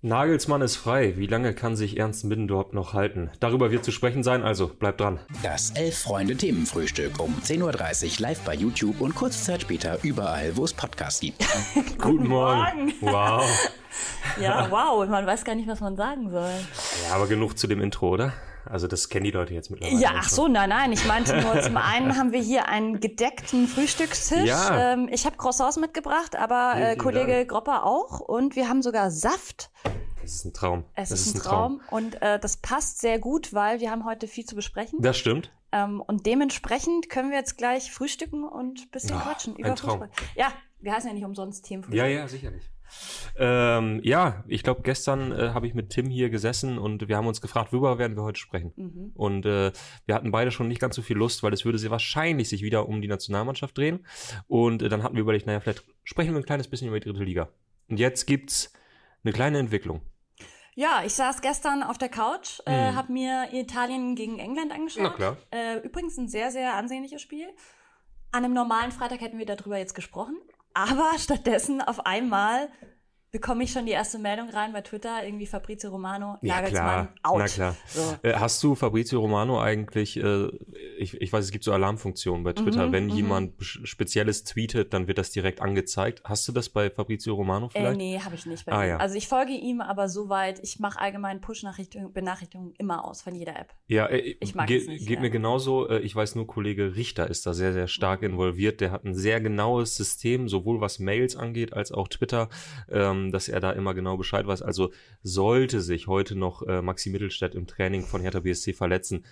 Nagelsmann ist frei. Wie lange kann sich Ernst Middendorp noch halten? Darüber wird zu sprechen sein, also bleibt dran. Das Elf-Freunde-Themenfrühstück um 10.30 Uhr live bei YouTube und kurze Zeit später überall, wo es Podcasts gibt. Guten Morgen. Wow. Ja, wow. Man weiß gar nicht, was man sagen soll. Ja, aber genug zu dem Intro, oder? Also das kennen die Leute jetzt mittlerweile. Ja, ach so, nein, nein. Ich meinte nur, zum einen haben wir hier einen gedeckten Frühstückstisch. Ja. Ähm, ich habe Croissants mitgebracht, aber äh, Kollege Dank. Gropper auch. Und wir haben sogar Saft. Das ist ein Traum. Es das ist ein Traum. Und äh, das passt sehr gut, weil wir haben heute viel zu besprechen. Das stimmt. Ähm, und dementsprechend können wir jetzt gleich frühstücken und ein bisschen Ah, quatschen über Traum. Fußball. Ja, wir heißen ja nicht umsonst Themenfrühstück. Ja, ja, sicherlich. Ähm, ja, ich glaube, gestern äh, habe ich mit Tim hier gesessen und wir haben uns gefragt, worüber werden wir heute sprechen. Mhm. Und äh, wir hatten beide schon nicht ganz so viel Lust, weil es würde sehr wahrscheinlich sich wieder um die Nationalmannschaft drehen. Und äh, dann hatten wir überlegt, naja, vielleicht sprechen wir ein kleines bisschen über die dritte Liga. Und jetzt gibt's eine kleine Entwicklung. Ja, ich saß gestern auf der Couch, äh, habe mir Italien gegen England angeschaut. Na klar. Äh, übrigens ein sehr, sehr ansehnliches Spiel. An einem normalen Freitag hätten wir darüber jetzt gesprochen. Aber stattdessen auf einmal bekomme ich schon die erste Meldung rein bei Twitter, irgendwie Fabrizio Romano, Nagelsmann, out. Na klar. So. Äh, hast du Fabrizio Romano eigentlich, äh, ich, ich weiß, es gibt so Alarmfunktionen bei Twitter, Mhm, wenn mhm. jemand Spezielles tweetet, dann wird das direkt angezeigt. Hast du das bei Fabrizio Romano Äh, vielleicht? nee, habe ich nicht bei Ah, ihm. ja. Also ich folge ihm, aber soweit, ich mache allgemein Push-Benachrichtigungen Benachrichtigungen immer aus von jeder App. Ja, äh, Ich mag ge es nicht, geht ja. mir genauso. Äh, ich weiß nur, Kollege Richter ist da sehr, sehr stark involviert. Der hat ein sehr genaues System, sowohl was Mails angeht als auch Twitter, ähm, dass er da immer genau Bescheid weiß. Also sollte sich heute noch äh, Maxi Mittelstädt im Training von Hertha BSC verletzen,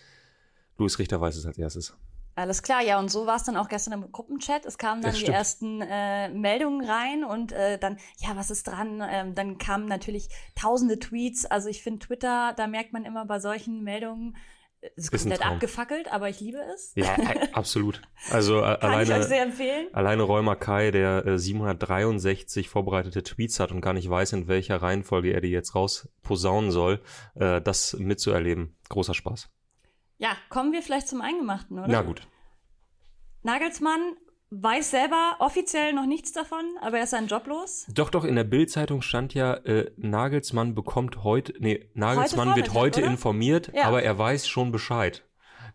Luis Richter weiß es als erstes. Alles klar, ja, und so war es dann auch gestern im Gruppenchat. Es kamen dann Das die stimmt. ersten äh, Meldungen rein und äh, dann, ja, was ist dran? Ähm, dann kamen natürlich tausende Tweets. Also ich finde Twitter, da merkt man immer bei solchen Meldungen, äh, es ist komplett abgefackelt, aber ich liebe es. Ja, absolut. Also äh, Kann ich euch sehr alleine, empfehlen. alleine Räumer Kai, der äh, 763 vorbereitete Tweets hat und gar nicht weiß, in welcher Reihenfolge er die jetzt raus posaunen soll, äh, das mitzuerleben, großer Spaß. Ja, kommen wir vielleicht zum Eingemachten, oder? Na gut. Nagelsmann weiß selber offiziell noch nichts davon, aber er ist seinen Job los. Doch, doch, in der Bild-Zeitung stand ja, äh, Nagelsmann bekommt heute, nee, Nagelsmann Heute wird heute oder? informiert, Ja. aber er weiß schon Bescheid.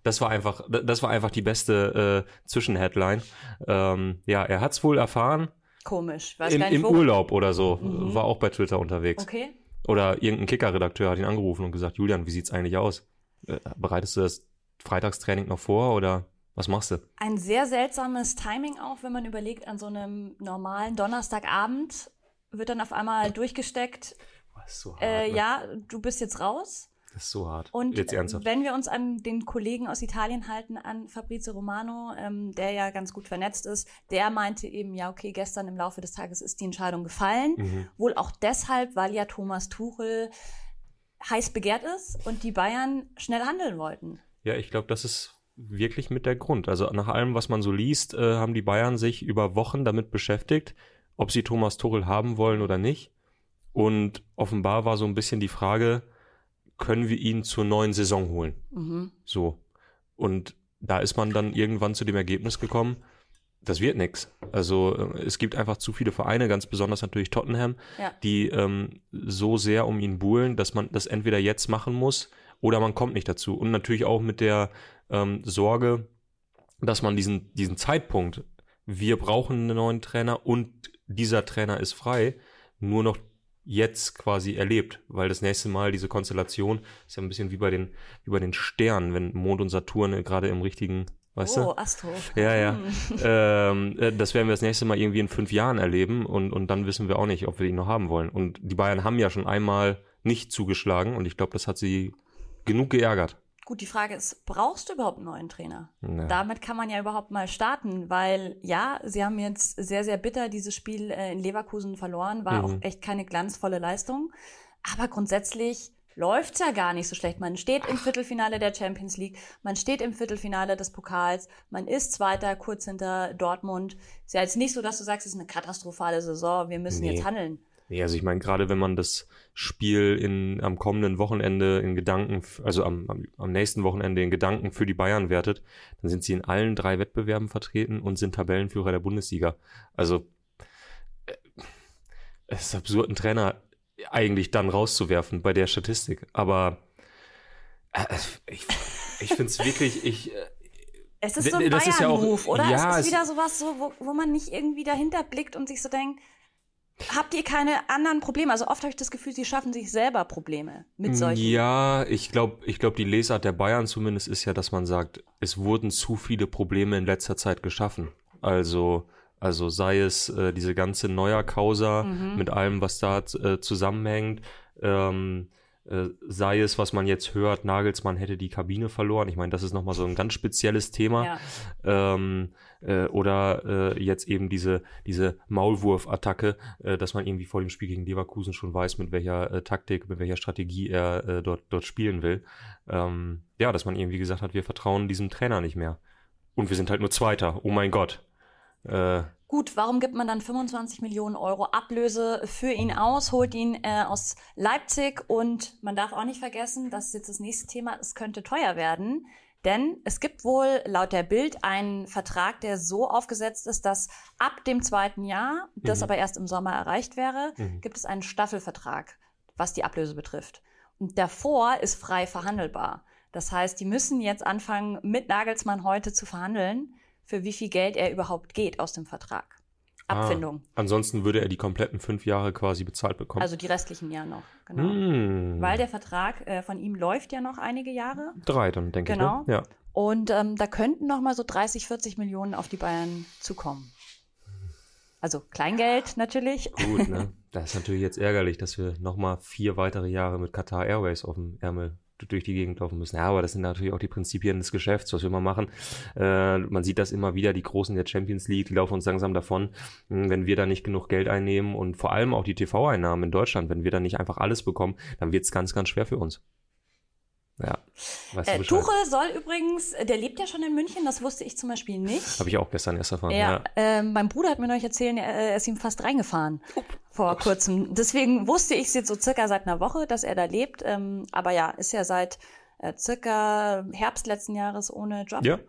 Das war einfach, das war einfach die beste äh, Zwischenheadline. Ähm, ja, er hat's wohl erfahren Komisch. Weiß im, im. Urlaub oder so. War auch bei Twitter unterwegs. Okay. Oder irgendein Kicker-Redakteur hat ihn angerufen und gesagt, Julian, wie sieht's eigentlich aus? Äh, bereitest du das Freitagstraining noch vor oder was machst du? Ein sehr seltsames Timing auch, wenn man überlegt, an so einem normalen Donnerstagabend wird dann auf einmal durchgesteckt, ist so hart. äh, ne? ja, du bist jetzt raus. Das ist so hart. Und Jetzt ernsthaft. wenn wir uns an den Kollegen aus Italien halten, an Fabrizio Romano, ähm, der ja ganz gut vernetzt ist, der meinte eben, ja, okay, gestern im Laufe des Tages ist die Entscheidung gefallen. Mhm. Wohl auch deshalb, weil ja Thomas Tuchel heiß begehrt ist und die Bayern schnell handeln wollten. Ja, ich glaube, das ist wirklich mit der Grund. Also nach allem, was man so liest, äh, haben die Bayern sich über Wochen damit beschäftigt, ob sie Thomas Tuchel haben wollen oder nicht. Und offenbar war so ein bisschen die Frage, können wir ihn zur neuen Saison holen? Mhm. So. Und da ist man dann irgendwann zu dem Ergebnis gekommen, das wird nix. Also äh, es gibt einfach zu viele Vereine, ganz besonders natürlich Tottenham, Ja. die ähm, so sehr um ihn buhlen, dass man das entweder jetzt machen muss oder man kommt nicht dazu. Und natürlich auch mit der ähm, Sorge, dass man diesen, diesen Zeitpunkt, wir brauchen einen neuen Trainer und dieser Trainer ist frei, nur noch jetzt quasi erlebt, weil das nächste Mal diese Konstellation ist ja ein bisschen wie bei den, wie bei den Sternen, wenn Mond und Saturn äh, gerade im richtigen, weißt oh, du? Astro. Ja, ja. Hm. ähm, äh, das werden wir das nächste Mal irgendwie in fünf Jahren erleben und, und dann wissen wir auch nicht, ob wir ihn noch haben wollen. Und die Bayern haben ja schon einmal nicht zugeschlagen und ich glaube, das hat sie genug geärgert. Gut, die Frage ist, brauchst du überhaupt einen neuen Trainer? Ja. Damit kann man ja überhaupt mal starten, weil ja, sie haben jetzt sehr, sehr bitter dieses Spiel äh, in Leverkusen verloren, war Mhm. auch echt keine glanzvolle Leistung. Aber grundsätzlich läuft's ja gar nicht so schlecht. Man steht im Viertelfinale der Champions League, man steht im Viertelfinale des Pokals, man ist Zweiter, kurz hinter Dortmund. Ist ja jetzt nicht so, dass du sagst, es ist eine katastrophale Saison, wir müssen Nee. jetzt handeln. Nee, also ich meine, gerade wenn man das Spiel in, am kommenden Wochenende in Gedanken, also am, am, am nächsten Wochenende in Gedanken für die Bayern wertet, dann sind sie in allen drei Wettbewerben vertreten und sind Tabellenführer der Bundesliga. Also äh, es ist absurd, einen Trainer eigentlich dann rauszuwerfen bei der Statistik. Aber äh, ich, ich finde es wirklich, ich, äh, Es ist so ein das ist ja auch- oder? ja, es ist wieder sowas, so, wo, wo man nicht irgendwie dahinter blickt und sich so denkt, habt ihr keine anderen Probleme? Also oft habe ich das Gefühl, sie schaffen sich selber Probleme mit solchen. Ja, ich glaube, ich glaub, die Lesart der Bayern zumindest ist ja, dass man sagt, es wurden zu viele Probleme in letzter Zeit geschaffen. Also, also sei es äh, diese ganze Neuer-Causa Mhm. mit allem, was da äh, zusammenhängt, ähm, äh, sei es, was man jetzt hört, Nagelsmann hätte die Kabine verloren. Ich meine, das ist nochmal so ein ganz spezielles Thema. Ja. Ähm, äh, oder äh, jetzt eben diese, diese Maulwurf-Attacke, äh, dass man irgendwie vor dem Spiel gegen Leverkusen schon weiß, mit welcher äh, Taktik, mit welcher Strategie er äh, dort, dort spielen will. Ähm, ja, dass man irgendwie gesagt hat, wir vertrauen diesem Trainer nicht mehr. Und wir sind halt nur Zweiter. Oh mein Gott. Äh, Gut, warum gibt man dann 25 Millionen Euro Ablöse für ihn aus, holt ihn äh, aus Leipzig und man darf auch nicht vergessen, das ist jetzt das nächste Thema, es könnte teuer werden, denn es gibt wohl laut der Bild einen Vertrag, der so aufgesetzt ist, dass ab dem zweiten Jahr, das Mhm. aber erst im Sommer erreicht wäre, Mhm. gibt es einen Staffelvertrag, was die Ablöse betrifft. Und davor ist frei verhandelbar. Das heißt, die müssen jetzt anfangen, mit Nagelsmann heute zu verhandeln, für wie viel Geld er überhaupt geht aus dem Vertrag. Ah. Abfindung. ansonsten würde er die kompletten fünf Jahre quasi bezahlt bekommen. Also die restlichen ja noch. Genau. Hm. Weil der Vertrag äh, von ihm läuft ja noch einige Jahre. Drei dann, denke Genau. ich. Ne? Ja. Und ähm, da könnten noch mal so 30, 40 Millionen auf die Bayern zukommen. Also Kleingeld natürlich. Gut, ne? Das ist natürlich jetzt ärgerlich, dass wir nochmal vier weitere Jahre mit Qatar Airways auf dem Ärmel durch die Gegend laufen müssen. Ja, aber das sind natürlich auch die Prinzipien des Geschäfts, was wir mal machen. Äh, man sieht das immer wieder, die Großen der Champions League, die laufen uns langsam davon, mh, wenn wir da nicht genug Geld einnehmen und vor allem auch die TV-Einnahmen in Deutschland, wenn wir da nicht einfach alles bekommen, dann wird es ganz, ganz schwer für uns. Ja, Äh. Tuchel soll übrigens, der lebt ja schon in München, das wusste ich zum Beispiel nicht. Habe ich auch gestern erst erfahren. Ja, Ja. ähm, mein Bruder hat mir neulich erzählt, er, ist ihm fast reingefahren vor kurzem. Deswegen wusste ich es jetzt so circa seit einer Woche, dass er da lebt. Ähm, aber ja, ist ja seit äh, circa Herbst letzten Jahres ohne Job Ja.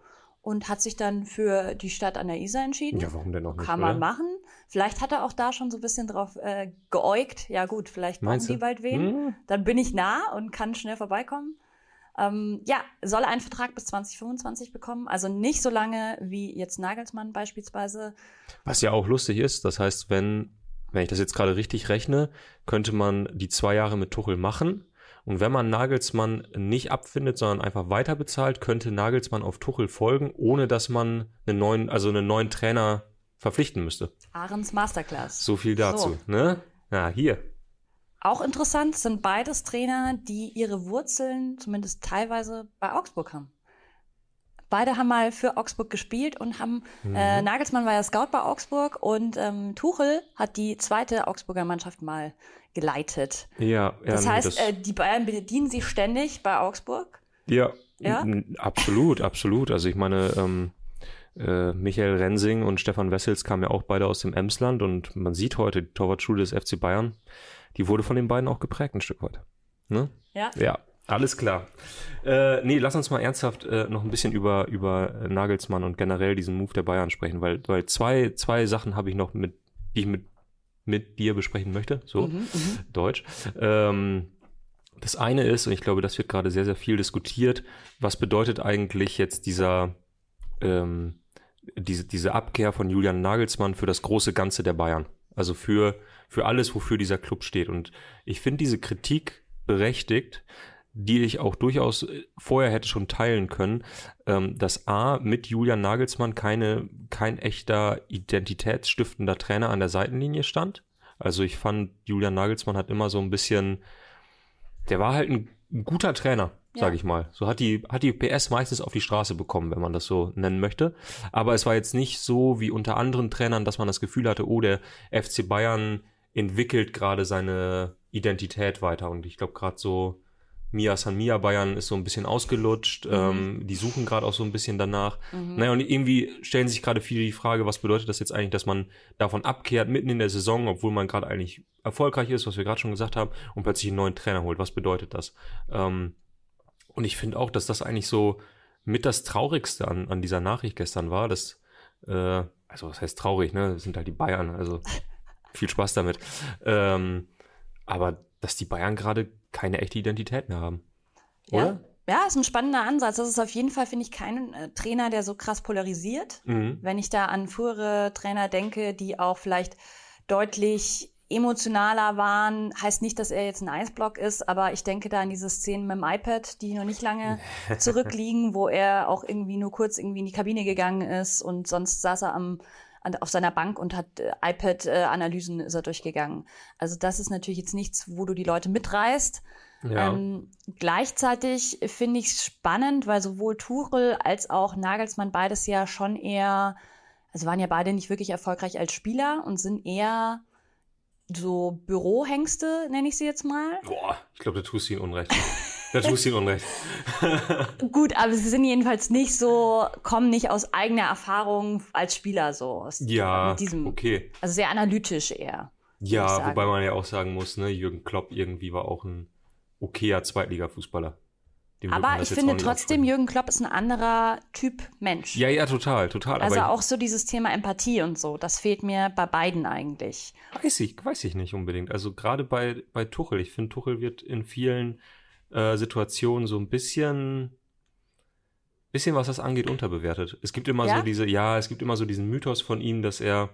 und hat sich dann für die Stadt an der Isar entschieden. ja, warum denn noch nicht? Kann man oder? machen. Vielleicht hat er auch da schon so ein bisschen drauf äh, geäugt. Ja gut, vielleicht brauchen die bald wen. Hm. Dann bin ich nah und kann schnell vorbeikommen. Ähm, ja, soll einen Vertrag bis 2025 bekommen. Also nicht so lange wie jetzt Nagelsmann beispielsweise. Was ja auch lustig ist, das heißt, wenn, wenn ich das jetzt gerade richtig rechne, könnte man die zwei Jahre mit Tuchel machen. Und wenn man Nagelsmann nicht abfindet, sondern einfach weiter bezahlt, könnte Nagelsmann auf Tuchel folgen, ohne dass man einen neuen, also einen neuen Trainer verpflichten müsste. Ahrens Masterclass. So viel dazu, So. ne? Ja, hier. Auch interessant sind beides Trainer, die ihre Wurzeln zumindest teilweise bei Augsburg haben. Beide haben mal für Augsburg gespielt und haben, Mhm. äh, Nagelsmann war ja Scout bei Augsburg und ähm, Tuchel hat die zweite Augsburger Mannschaft mal geleitet. Ja, ja Das heißt, das- äh, die Bayern bedienen sich ständig bei Augsburg. Ja, Ja? absolut, absolut. Also ich meine, ähm, äh, Michael Rensing und Stefan Wessels kamen ja auch beide aus dem Emsland und man sieht heute, die Torwartschule des FC Bayern, die wurde von den beiden auch geprägt ein Stück weit. Ne? Ja. Ja, alles klar. Äh, nee, lass uns mal ernsthaft äh, noch ein bisschen über, über Nagelsmann und generell diesen Move der Bayern sprechen, weil, weil zwei, zwei Sachen habe ich noch mit, die ich mit, mit dir besprechen möchte. So. Mhm, mhm. Deutsch. Ähm, das eine ist, und ich glaube, das wird gerade sehr, sehr viel diskutiert, was bedeutet eigentlich jetzt dieser, ähm, diese, diese Abkehr von Julian Nagelsmann für das große Ganze der Bayern? Also für, für alles, wofür dieser Club steht. Und ich finde diese Kritik berechtigt, die ich auch durchaus äh, vorher hätte schon teilen können, ähm, dass A, mit Julian Nagelsmann keine, kein echter identitätsstiftender Trainer an der Seitenlinie stand. Also ich fand, Julian Nagelsmann hat immer so ein bisschen, der war halt ein, ein guter Trainer, sage Ja. ich mal. So hat die, hat die PS meistens auf die Straße bekommen, wenn man das so nennen möchte. Aber es war jetzt nicht so wie unter anderen Trainern, dass man das Gefühl hatte, oh, der FC Bayern entwickelt gerade seine Identität weiter. Und ich glaube, gerade so Mia San Mia Bayern ist so ein bisschen ausgelutscht. Ähm, die suchen gerade auch so ein bisschen danach. Mhm. Naja, und irgendwie stellen sich gerade viele die Frage, was bedeutet das jetzt eigentlich, dass man davon abkehrt, mitten in der Saison, obwohl man gerade eigentlich erfolgreich ist, was wir gerade schon gesagt haben, und plötzlich einen neuen Trainer holt. Was bedeutet das? Ähm, und ich finde auch, dass das eigentlich so mit das Traurigste an, an dieser Nachricht gestern war, dass, äh, also was heißt traurig, ne? Das sind halt die Bayern, also viel Spaß damit. Ähm, aber dass die Bayern gerade keine echte Identität mehr haben. Ja. Oder? Ja, ist ein spannender Ansatz. Das ist auf jeden Fall, finde ich, kein äh, Trainer, der so krass polarisiert. Mhm. Wenn ich da an frühere Trainer denke, die auch vielleicht deutlich emotionaler waren, heißt nicht, dass er jetzt ein Eisblock ist, aber ich denke da an diese Szenen mit dem iPad, die noch nicht lange zurückliegen, wo er auch irgendwie nur kurz irgendwie in die Kabine gegangen ist und sonst saß er am an, auf seiner Bank und hat äh, iPad-Analysen ist er durchgegangen. Also das ist natürlich jetzt nichts, wo du die Leute mitreißt. Ja. Ähm, gleichzeitig finde ich es spannend, weil sowohl Tuchel als auch Nagelsmann beides ja schon eher, also waren ja beide nicht wirklich erfolgreich als Spieler und sind eher so Bürohengste, nenne ich sie jetzt mal. Boah, ich glaube, da tust du ihn Unrecht. Da tust du ihn Unrecht. Gut, aber sie sind jedenfalls nicht so, kommen nicht aus eigener Erfahrung als Spieler so. Aus, Ja, diesem, okay. Also sehr analytisch eher. Ja, wobei man ja auch sagen muss, ne, Jürgen Klopp irgendwie war auch ein okayer Zweitliga-Fußballer. Aber ich finde trotzdem. Jürgen Klopp ist ein anderer Typ Mensch. Ja, ja, total, total. also auch so dieses Thema Empathie und so, das fehlt mir bei beiden eigentlich. ich, weiß ich, weiß ich nicht unbedingt. Also gerade bei, bei Tuchel, ich finde, Tuchel wird in vielen äh, Situationen so ein bisschen, bisschen, was das angeht, unterbewertet. Es gibt immer Ja? so diese, ja, es gibt immer so diesen Mythos von ihm, dass er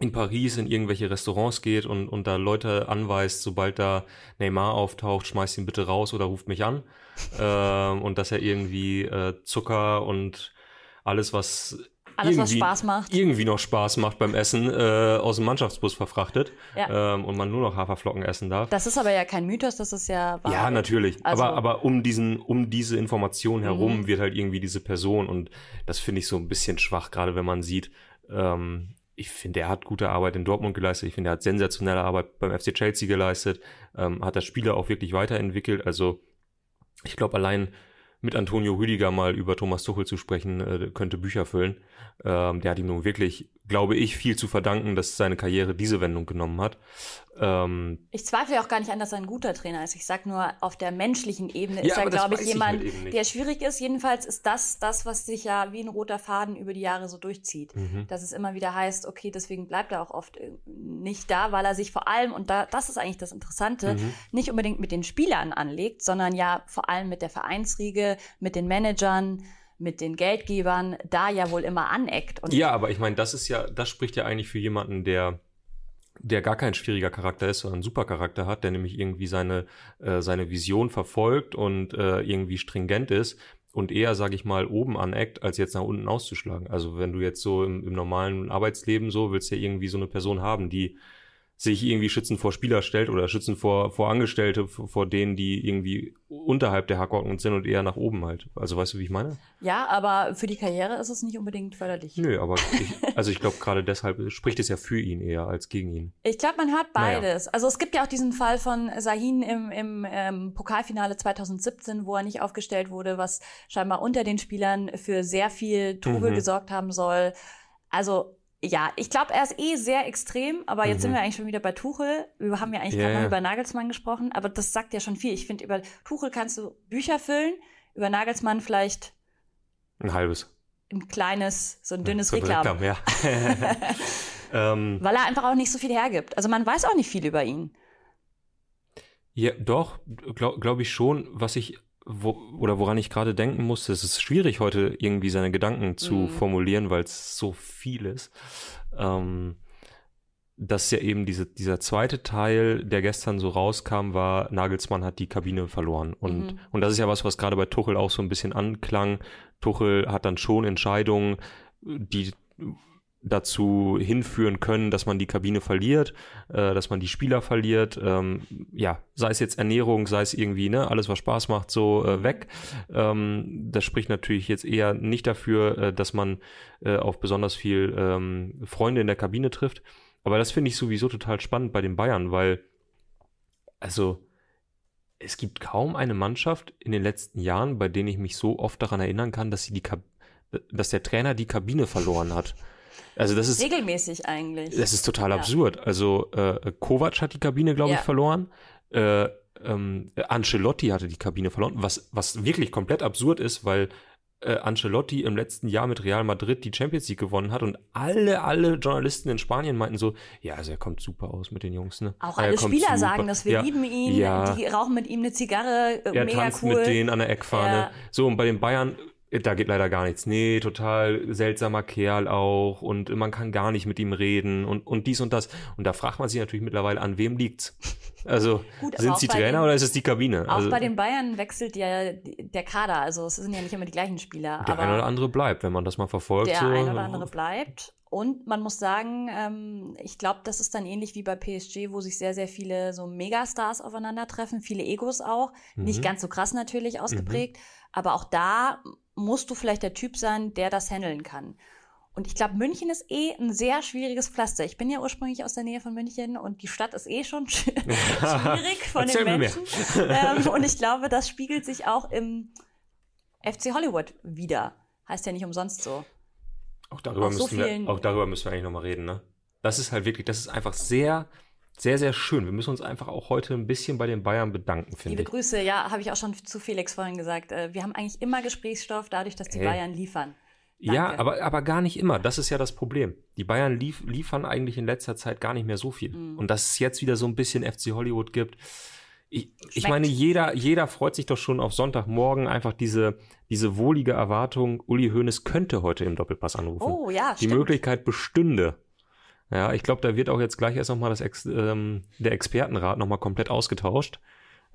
in Paris in irgendwelche Restaurants geht und, und da Leute anweist, sobald da Neymar auftaucht, schmeißt ihn bitte raus oder ruft mich an. ähm, und dass er irgendwie äh, Zucker und alles, was Alles, was irgendwie- Spaß macht. irgendwie noch Spaß macht beim Essen, äh, aus dem Mannschaftsbus verfrachtet Ja. ähm, und man nur noch Haferflocken essen darf. Das ist aber ja kein Mythos, das ist ja wahr. Ja, natürlich. Also- aber, aber um diesen, um diese Information herum Mhm. wird halt irgendwie diese Person und das finde ich so ein bisschen schwach, gerade wenn man sieht, ähm, ich finde, er hat gute Arbeit in Dortmund geleistet. Ich finde, er hat sensationelle Arbeit beim FC Chelsea geleistet, ähm, hat das Spieler auch wirklich weiterentwickelt. Also, ich glaube, allein mit Antonio Rüdiger mal über Thomas Tuchel zu sprechen, äh, könnte Bücher füllen. Ähm, der hat ihm nun wirklich, glaube ich, viel zu verdanken, dass seine Karriere diese Wendung genommen hat. Ähm, Ich zweifle auch gar nicht an, dass er ein guter Trainer ist. Ich sag nur, auf der menschlichen Ebene Ja, ist er, glaube ich, ich jemand, halt nicht. der schwierig ist. Jedenfalls ist das das, was sich ja wie ein roter Faden über die Jahre so durchzieht. mhm. Dass es immer wieder heißt, okay, deswegen bleibt er auch oft äh, nicht da, weil er sich vor allem, und da, das ist eigentlich das Interessante, Mhm. nicht unbedingt mit den Spielern anlegt, sondern ja vor allem mit der Vereinsriege, mit den Managern, mit den Geldgebern, da ja wohl immer aneckt. Und Ja, aber ich meine, das ist ja, das spricht ja eigentlich für jemanden, der der gar kein schwieriger Charakter ist, sondern einen super Charakter hat, der nämlich irgendwie seine, äh, seine Vision verfolgt und äh, irgendwie stringent ist und eher, sage ich mal, oben aneckt, als jetzt nach unten auszuschlagen. Also wenn du jetzt so im, im normalen Arbeitsleben so, willst ja irgendwie so eine Person haben, die sich irgendwie schützen vor Spieler stellt oder schützen vor, vor Angestellte, vor vor denen, die irgendwie unterhalb der Hackordnung sind und eher nach oben halt. Also weißt du, wie ich meine? ja, aber für die Karriere ist es nicht unbedingt förderlich. Nö, aber ich, also ich glaube gerade deshalb spricht es ja für ihn eher als gegen ihn. Ich glaube, man Naja. beides. Also es gibt ja auch diesen Fall von Sahin im, im ähm, Pokalfinale 2017, wo er nicht aufgestellt wurde, was scheinbar unter den Spielern für sehr viel Trubel Mhm. gesorgt haben soll. Also ja, ich glaube, er ist eh sehr extrem, aber jetzt Mhm. sind wir eigentlich schon wieder bei Tuchel. Wir haben ja eigentlich Ja, gerade ja. über Nagelsmann gesprochen, aber das sagt ja schon viel. Ich finde, über Tuchel kannst du Bücher füllen, über Nagelsmann vielleicht Ein halbes. ein kleines, so ein dünnes So ein Reklam. ja. ähm, Weil er einfach auch nicht so viel hergibt. Also man weiß auch nicht viel über ihn. ja, doch, glaube glaub ich schon, was ich, wo, oder woran ich gerade denken musste, es ist schwierig heute irgendwie seine Gedanken zu Mhm. formulieren, weil es so viel ist. Ähm, dass ja eben diese, dieser zweite Teil, der gestern so rauskam, war, Nagelsmann hat die Kabine verloren. Und, Mhm. und das ist ja was, was gerade bei Tuchel auch so ein bisschen anklang. Tuchel hat dann schon Entscheidungen, die dazu hinführen können, dass man die Kabine verliert, äh, dass man die Spieler verliert, ähm, ja, sei es jetzt Ernährung, sei es irgendwie, ne, alles was Spaß macht, so äh, weg. Ähm, das spricht natürlich jetzt eher nicht dafür, äh, dass man äh, auf besonders viel ähm, Freunde in der Kabine trifft. Aber das finde ich sowieso total spannend bei den Bayern, weil, also, es gibt kaum eine Mannschaft in den letzten Jahren, bei denen ich mich so oft daran erinnern kann, dass sie die dass der Trainer die Kabine verloren hat. Also das ist Regelmäßig eigentlich. das ist total Ja. absurd. Also äh, Kovac hat die Kabine, glaube ich, Ja. verloren. Äh, ähm, Ancelotti hatte die Kabine verloren, was, was wirklich komplett absurd ist, weil äh, Ancelotti im letzten Jahr mit Real Madrid die Champions League gewonnen hat und alle, alle Journalisten in Spanien meinten so, ja, also er kommt super aus mit den Jungs, ne? Auch alle Spieler super. sagen das, wir ja. lieben ihn, Ja. die rauchen mit ihm eine Zigarre, äh, Er mega tanzt cool. mit denen an der Eckfahne. Ja. So, und bei den Bayern, da geht leider gar nichts. Nee, total seltsamer Kerl auch und man kann gar nicht mit ihm reden und, und dies und das. Und da fragt man sich natürlich mittlerweile, an wem liegt's? Also, Gut, sind es die Trainer den- oder ist es die Kabine? Auch also, bei den Bayern wechselt ja der Kader, also es sind ja nicht immer die gleichen Spieler. der aber eine oder andere bleibt, wenn man das mal verfolgt. der so. ein oder andere bleibt. Und man muss sagen, ähm, ich glaube, das ist dann ähnlich wie bei PSG, wo sich sehr, sehr viele so Megastars aufeinandertreffen, viele Egos auch. Nicht Mhm. ganz so krass natürlich ausgeprägt, aber auch da musst du vielleicht der Typ sein, der das handeln kann. Und ich glaube, München ist eh ein sehr schwieriges Pflaster. Ich bin ja ursprünglich aus der Nähe von München und die Stadt ist eh schon sch- schwierig von den. Menschen. ähm, und ich glaube, das spiegelt sich auch im FC Hollywood wieder. Heißt ja nicht umsonst so. Auch darüber, so müssen vielen- wir, auch darüber müssen wir eigentlich nochmal reden, ne? Das ist halt wirklich, das ist einfach sehr, sehr, sehr schön. Wir müssen uns einfach auch heute ein bisschen bei den Bayern bedanken, finde Liebe ich. Grüße, ja, habe ich auch schon zu Felix vorhin gesagt. Äh, Wir haben eigentlich immer Gesprächsstoff dadurch, dass die Hey. Bayern liefern. Ja, Danke. aber, aber gar nicht immer. Das ist ja das Problem. Die Bayern lief, liefern eigentlich in letzter Zeit gar nicht mehr so viel. Mhm. Und dass es jetzt wieder so ein bisschen FC Hollywood gibt. Ich, ich meine, jeder, jeder freut sich doch schon auf Sonntagmorgen einfach diese, diese wohlige Erwartung, Uli Hoeneß könnte heute im Doppelpass anrufen. Oh ja, die stimmt. Möglichkeit bestünde. Ja, ich glaube, da wird auch jetzt gleich erst nochmal Ex ähm, der Expertenrat nochmal komplett ausgetauscht.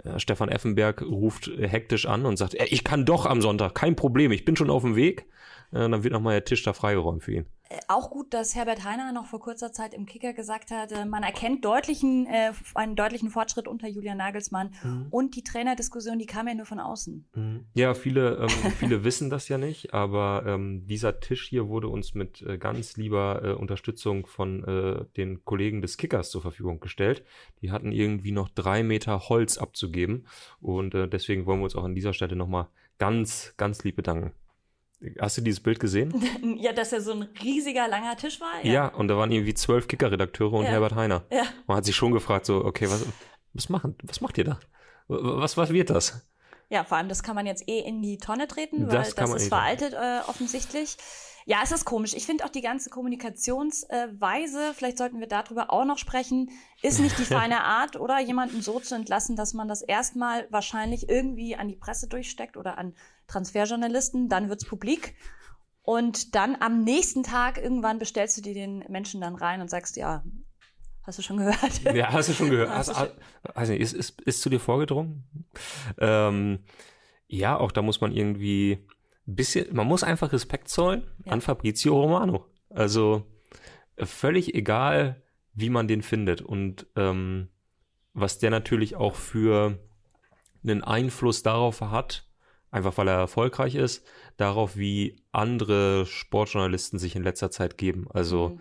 Äh, Stefan Effenberg ruft hektisch an und sagt, "Ey, ich kann doch am Sonntag, kein Problem, ich bin schon auf dem Weg. Äh, dann wird nochmal der Tisch da freigeräumt für ihn. Äh, Auch gut, dass Herbert Heiner noch vor kurzer Zeit im Kicker gesagt hat, äh, man erkennt deutlichen, äh, einen deutlichen Fortschritt unter Julian Nagelsmann. Mhm. Und die Trainerdiskussion, die kam ja nur von außen. Ja, viele, ähm, viele wissen das ja nicht, aber ähm, dieser Tisch hier wurde uns mit äh, ganz lieber äh, Unterstützung von äh, den Kollegen des Kickers zur Verfügung gestellt. Die hatten irgendwie noch drei Meter Holz abzugeben und äh, deswegen wollen wir uns auch an dieser Stelle nochmal ganz, ganz lieb bedanken. Hast du dieses Bild gesehen? ja, dass er so ein riesiger, langer Tisch war. Ja, und da waren irgendwie zwölf Kicker-Redakteure und Ja. Herbert Heiner. Ja. Man hat sich schon gefragt, so, okay, was, was, machen, was macht ihr da? Was, was wird das? Ja, vor allem, das kann man jetzt eh in die Tonne treten, weil Das das, ist eh- veraltet äh, offensichtlich. Ja, es ist komisch. Ich finde auch die ganze Kommunikationsweise, vielleicht sollten wir darüber auch noch sprechen, ist nicht die feine Art, oder jemanden so zu entlassen, dass man das erstmal wahrscheinlich irgendwie an die Presse durchsteckt oder an Transferjournalisten, dann wird's publik. Und dann am nächsten Tag irgendwann bestellst du dir den Menschen dann rein und sagst, ja, hast du schon gehört? Ja, hast du schon gehört. Hast Hast, hast, nicht, ist, ist, ist zu dir vorgedrungen? Ähm, ja, auch da muss man irgendwie ein bisschen, man muss einfach Respekt zollen Ja. an Fabrizio Romano. Also völlig egal, wie man den findet und ähm, was der natürlich auch für einen Einfluss darauf hat, einfach weil er erfolgreich ist, darauf, wie andere Sportjournalisten sich in letzter Zeit geben. Also Mhm.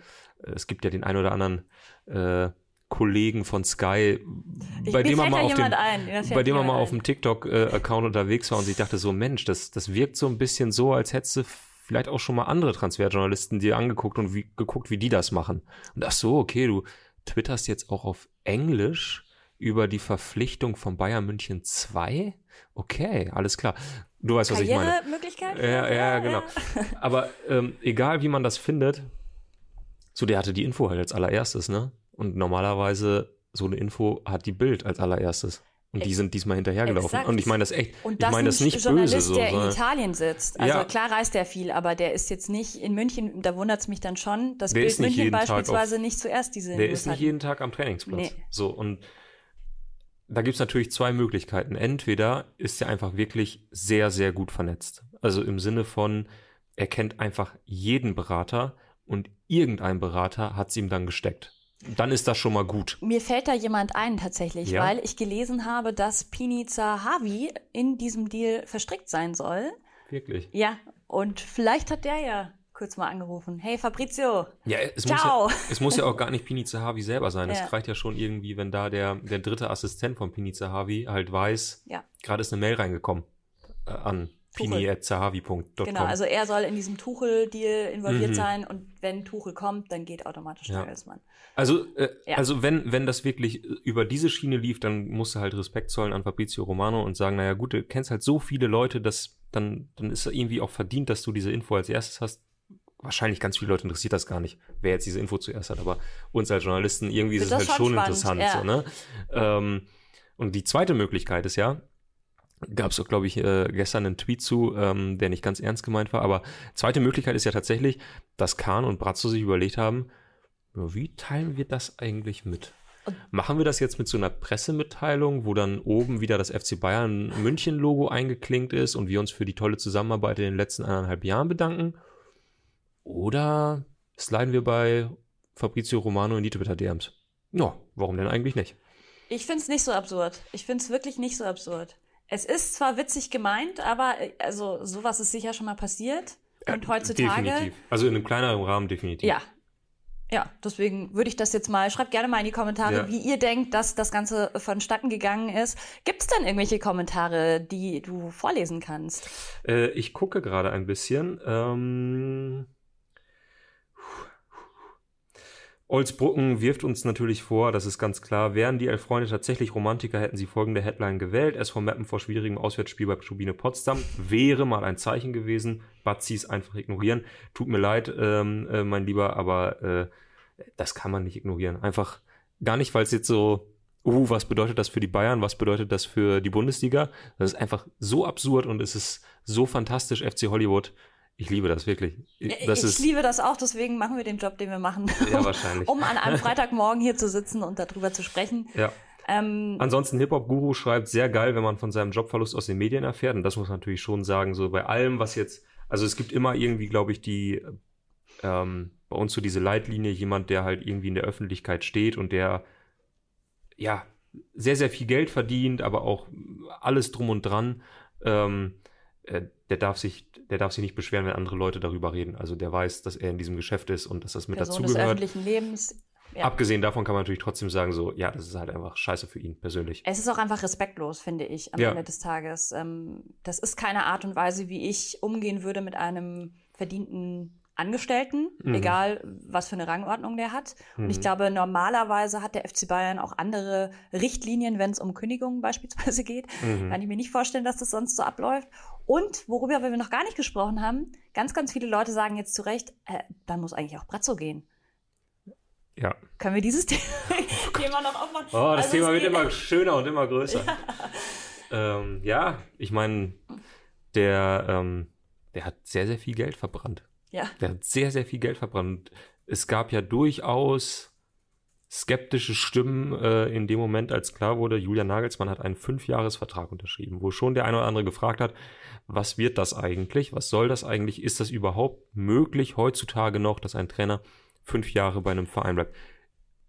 es gibt ja den ein oder anderen äh, Kollegen von Sky, Ich- bei dem man mal auf dem, ein, bei dem man mal jemand auf dem TikTok-Account unterwegs war und sich dachte so, Mensch, das, das wirkt so ein bisschen so, als hättest du vielleicht auch schon mal andere Transferjournalisten dir angeguckt und wie, geguckt, wie die das machen. Und ach so, okay, du twitterst jetzt auch auf Englisch über die Verpflichtung von Bayern München 2? Okay, alles klar. Du weißt, was ich meine. Karrieremöglichkeit? Ja, ja, genau. Aber ähm, egal, wie man das findet, so der hatte die Info halt als allererstes, ne? Und normalerweise so eine Info hat die Bild als allererstes. Und die sind diesmal hinterhergelaufen. Exakt. Und ich meine das echt, Und ich das meine das ein nicht Journalist, böse so. der in Italien sitzt. Also Ja. klar reist er viel, aber der ist jetzt nicht in München, da wundert es mich dann schon, dass Der Bild München beispielsweise nicht zuerst diese Der News ist nicht hat. jeden Tag am Trainingsplatz. Nee. So, und da gibt es natürlich zwei Möglichkeiten. Entweder ist er einfach wirklich sehr, sehr gut vernetzt. Also im Sinne von, er kennt einfach jeden Berater und irgendein Berater hat es ihm dann gesteckt. Dann ist das schon mal gut. Mir fällt da jemand ein tatsächlich, Ja? weil ich gelesen habe, dass Pini Zahavi in diesem Deal verstrickt sein soll. Wirklich. Ja, und vielleicht hat der ja kurz mal angerufen. Hey Fabrizio, Ja, es Ciao. muss ja, es muss ja auch gar nicht Pini Zahavi selber sein. Es Ja. reicht ja schon irgendwie, wenn da der, der dritte Assistent von Pini Zahavi halt weiß, ja. gerade ist eine Mail reingekommen äh, an pini.zahavi.com. Genau, also er soll in diesem Tuchel-Deal involviert Mhm. sein und wenn Tuchel kommt, dann geht automatisch Ja. Nagelsmann. Also, äh, Ja. also wenn, wenn das wirklich über diese Schiene lief, dann musst du halt Respekt zollen an Fabrizio Romano und sagen, naja gut, du kennst halt so viele Leute, dass dann, dann ist es irgendwie auch verdient, dass du diese Info als erstes hast. Wahrscheinlich ganz viele Leute interessiert das gar nicht, wer jetzt diese Info zuerst hat, aber uns als Journalisten irgendwie ist es halt schon schon interessant. spannend, So, ne? ähm, und die zweite Möglichkeit ist ja, gab es auch, glaube ich, äh, gestern einen Tweet zu, ähm, der nicht ganz ernst gemeint war, aber zweite Möglichkeit ist ja tatsächlich, dass Kahn und Brazzo sich überlegt haben, wie teilen wir das eigentlich mit? Machen wir das jetzt mit so einer Pressemitteilung, wo dann oben wieder das FC Bayern München Logo eingeklinkt ist und wir uns für die tolle Zusammenarbeit in den letzten eineinhalb Jahren bedanken? Oder sliden wir bei Fabrizio Romano in die Twitter DMs? Ja, warum denn eigentlich nicht? Ich finde es nicht so absurd. Ich finde es wirklich nicht so absurd. Es ist zwar witzig gemeint, aber äh, also sowas ist sicher schon mal passiert. Und heutzutage. Definitiv. Also in einem kleineren Rahmen definitiv. Ja. Ja, deswegen würde ich das jetzt mal, schreibt gerne mal in die Kommentare, Ja. wie ihr denkt, dass das Ganze vonstatten gegangen ist. Gibt es denn irgendwelche Kommentare, die du vorlesen kannst? Äh, ich gucke gerade ein bisschen. Ähm, Olsbrucken wirft uns natürlich vor, das ist ganz klar, wären die Elf Freunde tatsächlich Romantiker, hätten sie folgende Headline gewählt. SV Meppen vor schwierigem Auswärtsspiel bei Turbine Potsdam wäre mal ein Zeichen gewesen. Bazis einfach ignorieren. Tut mir leid, ähm, äh, mein Lieber, aber äh, das kann man nicht ignorieren. Einfach gar nicht, weil es jetzt so, uh, was bedeutet das für die Bayern, was bedeutet das für die Bundesliga? Das ist einfach so absurd und es ist so fantastisch, FC Hollywood. Ich liebe das wirklich. Das ich ist, liebe das auch, deswegen machen wir den Job, den wir machen. Ja, wahrscheinlich. um an einem Freitagmorgen hier zu sitzen und darüber zu sprechen. ja. Ähm, Ansonsten Hip-Hop-Guru schreibt sehr geil, wenn man von seinem Jobverlust aus den Medien erfährt. Und das muss man natürlich schon sagen, so bei allem, was jetzt, also es gibt immer irgendwie, glaube ich, die, ähm, bei uns so diese Leitlinie, jemand, der halt irgendwie in der Öffentlichkeit steht und der, ja, sehr, sehr viel Geld verdient, aber auch alles drum und dran, ähm, äh, der darf sich, der darf sich nicht beschweren, wenn andere Leute darüber reden. Also der weiß, dass er in diesem Geschäft ist und dass das mit Person des dazugehört. öffentlichen Lebens. Ja. Abgesehen davon kann man natürlich trotzdem sagen, so, ja, das ist halt einfach scheiße für ihn persönlich. Es ist auch einfach respektlos, finde ich, am Ja. Ende des Tages. Ähm, das ist keine Art und Weise, wie ich umgehen würde mit einem verdienten Angestellten, Mhm. egal was für eine Rangordnung der hat. Und ich Mhm. glaube, normalerweise hat der FC Bayern auch andere Richtlinien, wenn es um Kündigungen beispielsweise geht. Mhm. Kann ich mir nicht vorstellen, dass das sonst so abläuft. Und worüber wir noch gar nicht gesprochen haben, ganz, ganz viele Leute sagen jetzt zu Recht, äh, dann muss eigentlich auch Brazzo gehen. Ja. Können wir dieses Thema noch aufmachen? Oh, das Also Thema wird immer schöner und immer größer. Ja, ähm, ja ich meine, der, ähm, der hat sehr, sehr viel Geld verbrannt. Ja. Der hat sehr, sehr viel Geld verbrannt. Es gab ja durchaus skeptische Stimmen äh, in dem Moment, als klar wurde, Julian Nagelsmann hat einen Fünfjahresvertrag unterschrieben, wo schon der eine oder andere gefragt hat, was wird das eigentlich? Was soll das eigentlich? Ist das überhaupt möglich heutzutage noch, dass ein Trainer fünf Jahre bei einem Verein bleibt?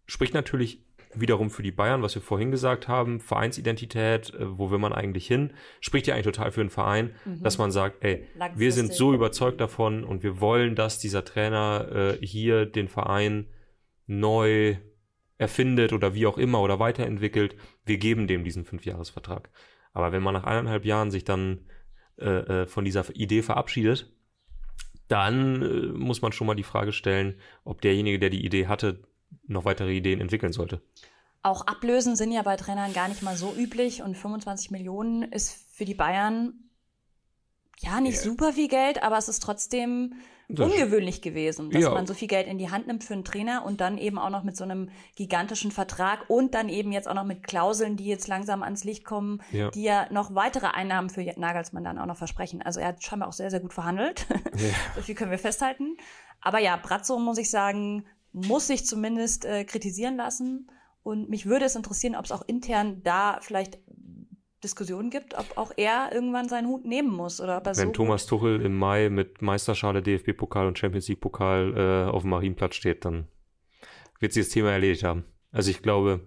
Spricht natürlich wiederum für die Bayern, was wir vorhin gesagt haben, Vereinsidentität, äh, wo will man eigentlich hin? Spricht ja eigentlich total für einen Verein, dass man sagt, ey, wir sind so überzeugt davon und wir wollen, dass dieser Trainer äh, hier den Verein neu erfindet oder wie auch immer oder weiterentwickelt. Wir geben dem diesen Fünfjahresvertrag. Aber wenn man nach eineinhalb Jahren sich dann äh, äh, von dieser Idee verabschiedet, dann äh, muss man schon mal die Frage stellen, ob derjenige, der die Idee hatte, noch weitere Ideen entwickeln sollte. Auch Ablösen sind ja bei Trainern gar nicht mal so üblich und 25 Millionen ist für die Bayern ja nicht Ja. super viel Geld, aber es ist trotzdem Das- ungewöhnlich gewesen, dass Ja. man so viel Geld in die Hand nimmt für einen Trainer und dann eben auch noch mit so einem gigantischen Vertrag und dann eben jetzt auch noch mit Klauseln, die jetzt langsam ans Licht kommen, Ja. die ja noch weitere Einnahmen für Nagelsmann dann auch noch versprechen. Also er hat scheinbar auch sehr, sehr gut verhandelt. so viel können wir festhalten. Aber ja, Brazzo, muss ich sagen, muss sich zumindest äh, kritisieren lassen. Und mich würde es interessieren, ob es auch intern da vielleicht Diskussionen gibt, ob auch er irgendwann seinen Hut nehmen muss oder ob er Wenn so Thomas Tuchel im Mai mit Meisterschale, DFB-Pokal und Champions League-Pokal äh, auf dem Marienplatz steht, dann wird sie das Thema erledigt haben. Also ich glaube,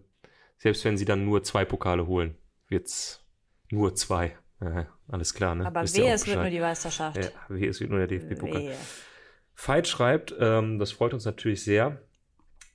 selbst wenn sie dann nur zwei Pokale holen, wird's nur zwei. Ja, alles klar, ne? aber Wisst wehe, es wird nur die Meisterschaft. Ja, wehe, es wird nur der DFB-Pokal. Veit schreibt, ähm, das freut uns natürlich sehr.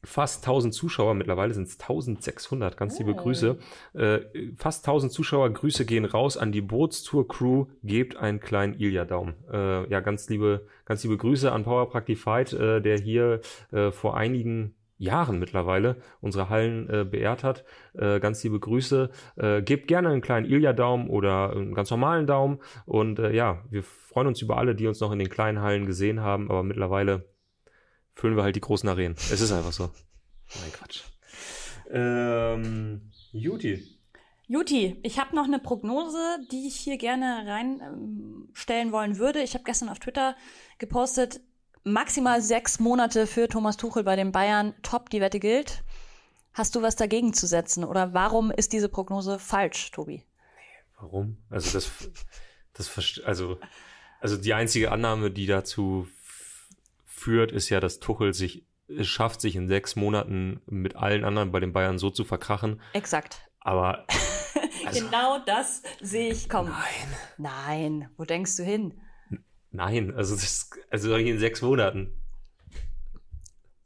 Fast 1000 Zuschauer, mittlerweile sind es 1600, ganz liebe Oh. Grüße. Äh, fast 1000 Zuschauer, Grüße gehen raus an die Bootstour-Crew, gebt einen kleinen Ilja-Daumen. Äh, ja, ganz liebe, ganz liebe Grüße an Power Practified, äh, der hier äh, vor einigen Jahren mittlerweile unsere Hallen äh, beehrt hat. Äh, ganz liebe Grüße. Äh, gebt gerne einen kleinen Ilja-Daumen oder einen ganz normalen Daumen. Und äh, ja, wir freuen uns über alle, die uns noch in den kleinen Hallen gesehen haben, aber mittlerweile füllen wir halt die großen Arenen. Es ist einfach so. Nein, Quatsch. Ähm, Juti. Juti, ich habe noch eine Prognose, die ich hier gerne reinstellen wollen würde. Ich habe gestern auf Twitter gepostet, maximal sechs Monate für Thomas Tuchel bei den Bayern. Top, die Wette gilt. Hast du was dagegen zu setzen? Oder warum ist diese Prognose falsch, Tobi? Warum? Also das, das, also, also die einzige Annahme, die dazu führt, ist ja, dass Tuchel sich es schafft, sich in sechs Monaten mit allen anderen bei den Bayern so zu verkrachen. Exakt. Aber Also- genau das sehe ich kommen. nein, Nein, wo denkst du hin? nein, also das, also doch nicht in sechs Monaten.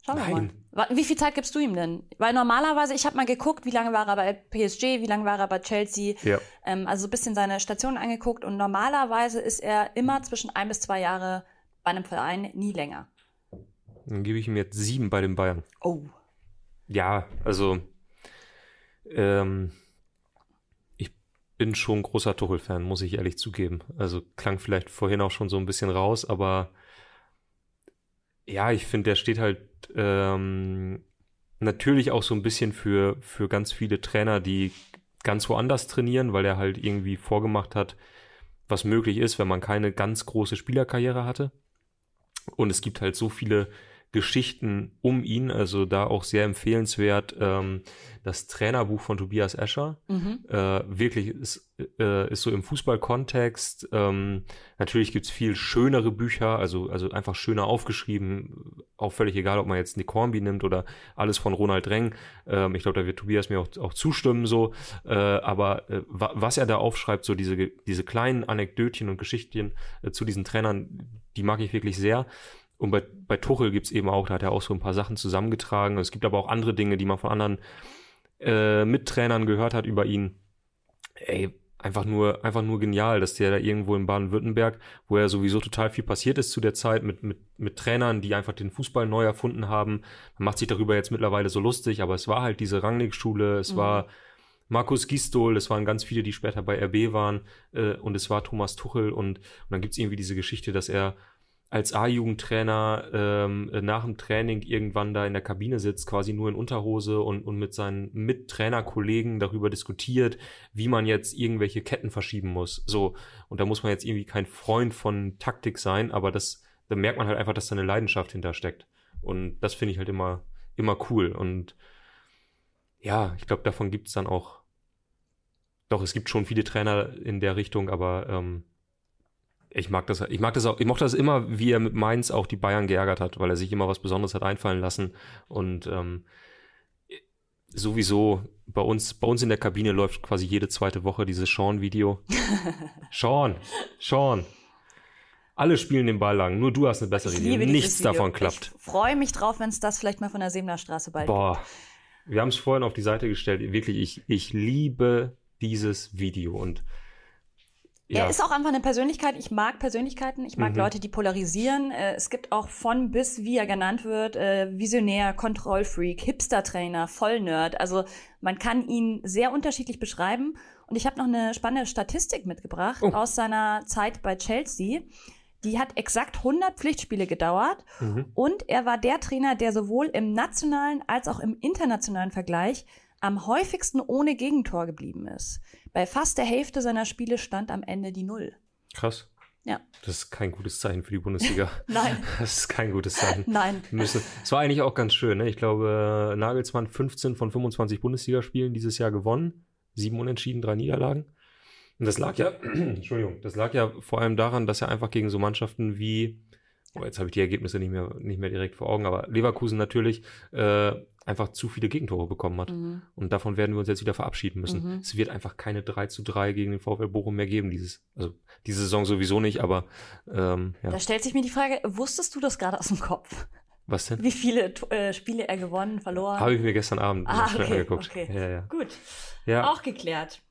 Schauen wir mal. Nein. Wie viel Zeit gibst du ihm denn? Weil normalerweise, ich habe mal geguckt, wie lange war er bei PSG, wie lange war er bei Chelsea, Ja. ähm, also so ein bisschen seine Stationen angeguckt und normalerweise ist er immer zwischen ein bis zwei Jahre bei einem Verein, nie länger. Dann gebe ich ihm jetzt sieben bei den Bayern. Oh. Ja, also ähm, ich bin schon großer Tuchel-Fan, muss ich ehrlich zugeben. Also klang vielleicht vorhin auch schon so ein bisschen raus, aber ja, ich finde, der steht halt ähm, natürlich auch so ein bisschen für, für ganz viele Trainer, die ganz woanders trainieren, weil er halt irgendwie vorgemacht hat, was möglich ist, wenn man keine ganz große Spielerkarriere hatte. Und es gibt halt so viele Geschichten um ihn, also da auch sehr empfehlenswert ähm, das Trainerbuch von Tobias Escher. Mhm. Äh, wirklich ist, äh, ist so im Fußballkontext. Ähm, natürlich gibt's viel schönere Bücher, also, also einfach schöner aufgeschrieben. Auch völlig egal, ob man jetzt Nick Hornby nimmt oder alles von Ronald Reng. Ähm, ich glaube, da wird Tobias mir auch, auch zustimmen so. Äh, aber äh, wa was er da aufschreibt, so diese, diese kleinen Anekdötchen und Geschichten äh, zu diesen Trainern, die mag ich wirklich sehr. Und bei, bei Tuchel gibt's eben auch, da hat er auch so ein paar Sachen zusammengetragen. Es gibt aber auch andere Dinge, die man von anderen äh, Mittrainern gehört hat über ihn. Ey, einfach nur, einfach nur genial, dass der da irgendwo in Baden-Württemberg, wo ja sowieso total viel passiert ist zu der Zeit, mit, mit, mit Trainern, die einfach den Fußball neu erfunden haben. Man macht sich darüber jetzt mittlerweile so lustig, aber es war halt diese Rangnick-Schule, es Mhm. war Markus Gistol, es waren ganz viele, die später bei RB waren, äh, und es war Thomas Tuchel und, und dann gibt's irgendwie diese Geschichte, dass er als A-Jugendtrainer ähm, äh, nach dem Training irgendwann da in der Kabine sitzt, quasi nur in Unterhose und, und mit seinen Mittrainerkollegen darüber diskutiert, wie man jetzt irgendwelche Ketten verschieben muss. So, und da muss man jetzt irgendwie kein Freund von Taktik sein, aber das, da merkt man halt einfach, dass da eine Leidenschaft hintersteckt. Und das finde ich halt immer, immer cool. Und ja, ich glaube, davon gibt's dann auch. Doch, es gibt schon viele Trainer in der Richtung, aber ähm, ich mag das, ich mag das auch, ich mochte das immer, wie er mit Mainz auch die Bayern geärgert hat, weil er sich immer was Besonderes hat einfallen lassen. Und ähm, sowieso bei uns, bei uns in der Kabine läuft quasi jede zweite Woche dieses Sean-Video. Sean, Sean. Alle spielen den Ball lang, nur du hast eine bessere Idee. Nichts davon klappt. Ich freue mich drauf, wenn es das vielleicht mal von der Sebener Straße bald Boah, wir haben es vorhin auf die Seite gestellt. Wirklich, ich, ich liebe dieses Video und ja, Er ist auch einfach eine Persönlichkeit. Ich mag Persönlichkeiten. Ich mag Mhm. Leute, die polarisieren. Äh, es gibt auch von bis, wie er genannt wird, äh, Visionär, Kontrollfreak, Hipster-Trainer, Vollnerd. Also man kann ihn sehr unterschiedlich beschreiben. Und ich habe noch eine spannende Statistik mitgebracht Oh. aus seiner Zeit bei Chelsea. Die hat exakt 100 Pflichtspiele gedauert. mhm. Und er war der Trainer, der sowohl im nationalen als auch im internationalen Vergleich am häufigsten ohne Gegentor geblieben ist. Bei fast der Hälfte seiner Spiele stand am Ende die Null. krass. Ja. Das ist kein gutes Zeichen für die Bundesliga. Nein, Das ist kein gutes Zeichen. nein. Müssen. Es war eigentlich auch ganz schön. Ne? Ich glaube, Nagelsmann 15 von 25 Bundesligaspielen dieses Jahr gewonnen. Sieben Unentschieden, drei Niederlagen. Und das lag ja, Entschuldigung, das lag ja vor allem daran, dass er einfach gegen so Mannschaften wie, oh, jetzt habe ich die Ergebnisse nicht mehr, nicht mehr direkt vor Augen, aber Leverkusen natürlich, äh, einfach zu viele Gegentore bekommen hat. Mhm. Und davon werden wir uns jetzt wieder verabschieden müssen. Mhm. Es wird einfach keine 3 zu 3 gegen den VfL Bochum mehr geben, dieses, also diese Saison sowieso nicht, aber ähm, ja. Da stellt sich mir die Frage, wusstest du das gerade aus dem Kopf? Was denn? Wie viele äh, Spiele er gewonnen, verloren? Habe ich mir gestern Abend ah, okay, angeguckt. okay. Ja, ja. Gut. Ja. Auch geklärt.